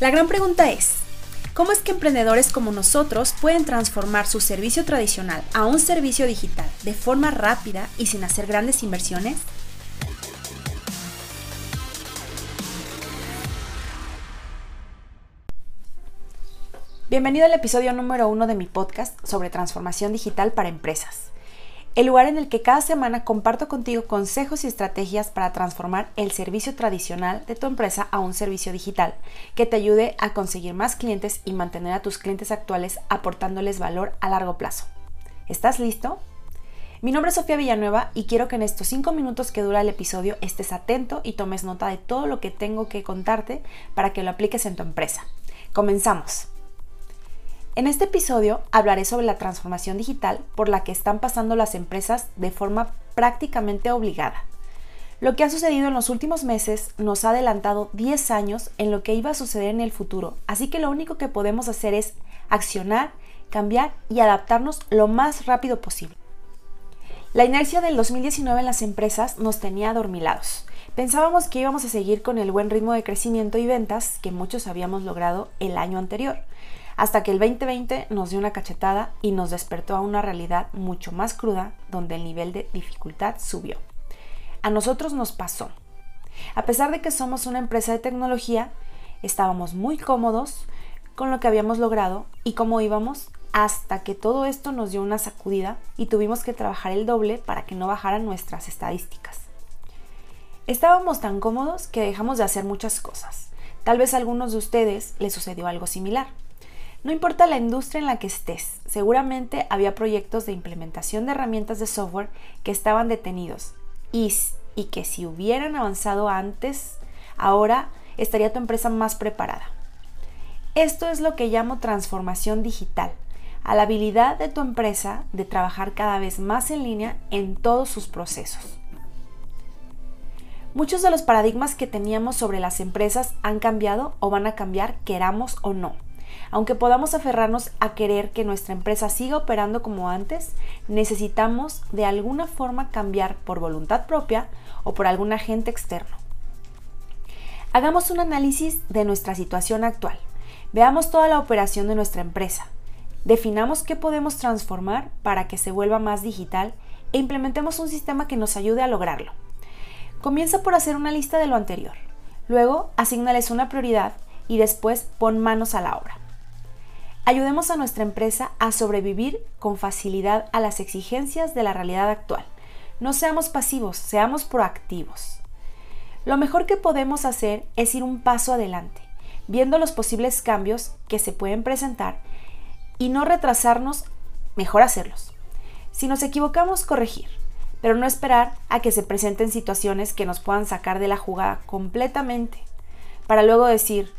La gran pregunta es, ¿cómo es que emprendedores como nosotros pueden transformar su servicio tradicional a un servicio digital de forma rápida y sin hacer grandes inversiones? Bienvenido al episodio número uno de mi podcast sobre transformación digital para empresas el lugar en el que cada semana comparto contigo consejos y estrategias para transformar el servicio tradicional de tu empresa a un servicio digital que te ayude a conseguir más clientes y mantener a tus clientes actuales aportándoles valor a largo plazo. ¿Estás listo? Mi nombre es Sofía Villanueva y quiero que en estos 5 minutos que dura el episodio estés atento y tomes nota de todo lo que tengo que contarte para que lo apliques en tu empresa. Comenzamos. En este episodio hablaré sobre la transformación digital por la que están pasando las empresas de forma prácticamente obligada. Lo que ha sucedido en los últimos meses nos ha adelantado 10 años en lo que iba a suceder en el futuro, así que lo único que podemos hacer es accionar, cambiar y adaptarnos lo más rápido posible. La inercia del 2019 en las empresas nos tenía adormilados. Pensábamos que íbamos a seguir con el buen ritmo de crecimiento y ventas que muchos habíamos logrado el año anterior hasta que el 2020 nos dio una cachetada y nos despertó a una realidad mucho más cruda donde el nivel de dificultad subió. A nosotros nos pasó. A pesar de que somos una empresa de tecnología, estábamos muy cómodos con lo que habíamos logrado y cómo íbamos hasta que todo esto nos dio una sacudida y tuvimos que trabajar el doble para que no bajaran nuestras estadísticas. Estábamos tan cómodos que dejamos de hacer muchas cosas. Tal vez a algunos de ustedes les sucedió algo similar. No importa la industria en la que estés, seguramente había proyectos de implementación de herramientas de software que estaban detenidos y, y que si hubieran avanzado antes, ahora estaría tu empresa más preparada. Esto es lo que llamo transformación digital, a la habilidad de tu empresa de trabajar cada vez más en línea en todos sus procesos. Muchos de los paradigmas que teníamos sobre las empresas han cambiado o van a cambiar, queramos o no. Aunque podamos aferrarnos a querer que nuestra empresa siga operando como antes, necesitamos de alguna forma cambiar por voluntad propia o por algún agente externo. Hagamos un análisis de nuestra situación actual. Veamos toda la operación de nuestra empresa. Definamos qué podemos transformar para que se vuelva más digital e implementemos un sistema que nos ayude a lograrlo. Comienza por hacer una lista de lo anterior. Luego, asignales una prioridad y después pon manos a la obra. Ayudemos a nuestra empresa a sobrevivir con facilidad a las exigencias de la realidad actual. No seamos pasivos, seamos proactivos. Lo mejor que podemos hacer es ir un paso adelante, viendo los posibles cambios que se pueden presentar y no retrasarnos, mejor hacerlos. Si nos equivocamos, corregir, pero no esperar a que se presenten situaciones que nos puedan sacar de la jugada completamente, para luego decir,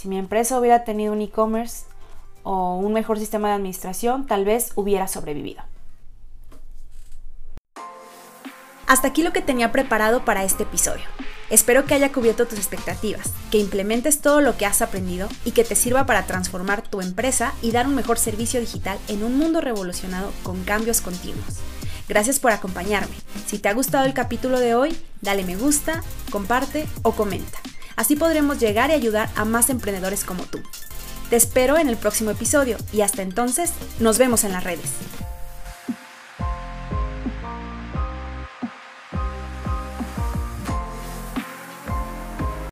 si mi empresa hubiera tenido un e-commerce, o un mejor sistema de administración, tal vez hubiera sobrevivido. Hasta aquí lo que tenía preparado para este episodio. Espero que haya cubierto tus expectativas, que implementes todo lo que has aprendido y que te sirva para transformar tu empresa y dar un mejor servicio digital en un mundo revolucionado con cambios continuos. Gracias por acompañarme. Si te ha gustado el capítulo de hoy, dale me gusta, comparte o comenta. Así podremos llegar y ayudar a más emprendedores como tú. Te espero en el próximo episodio y hasta entonces nos vemos en las redes.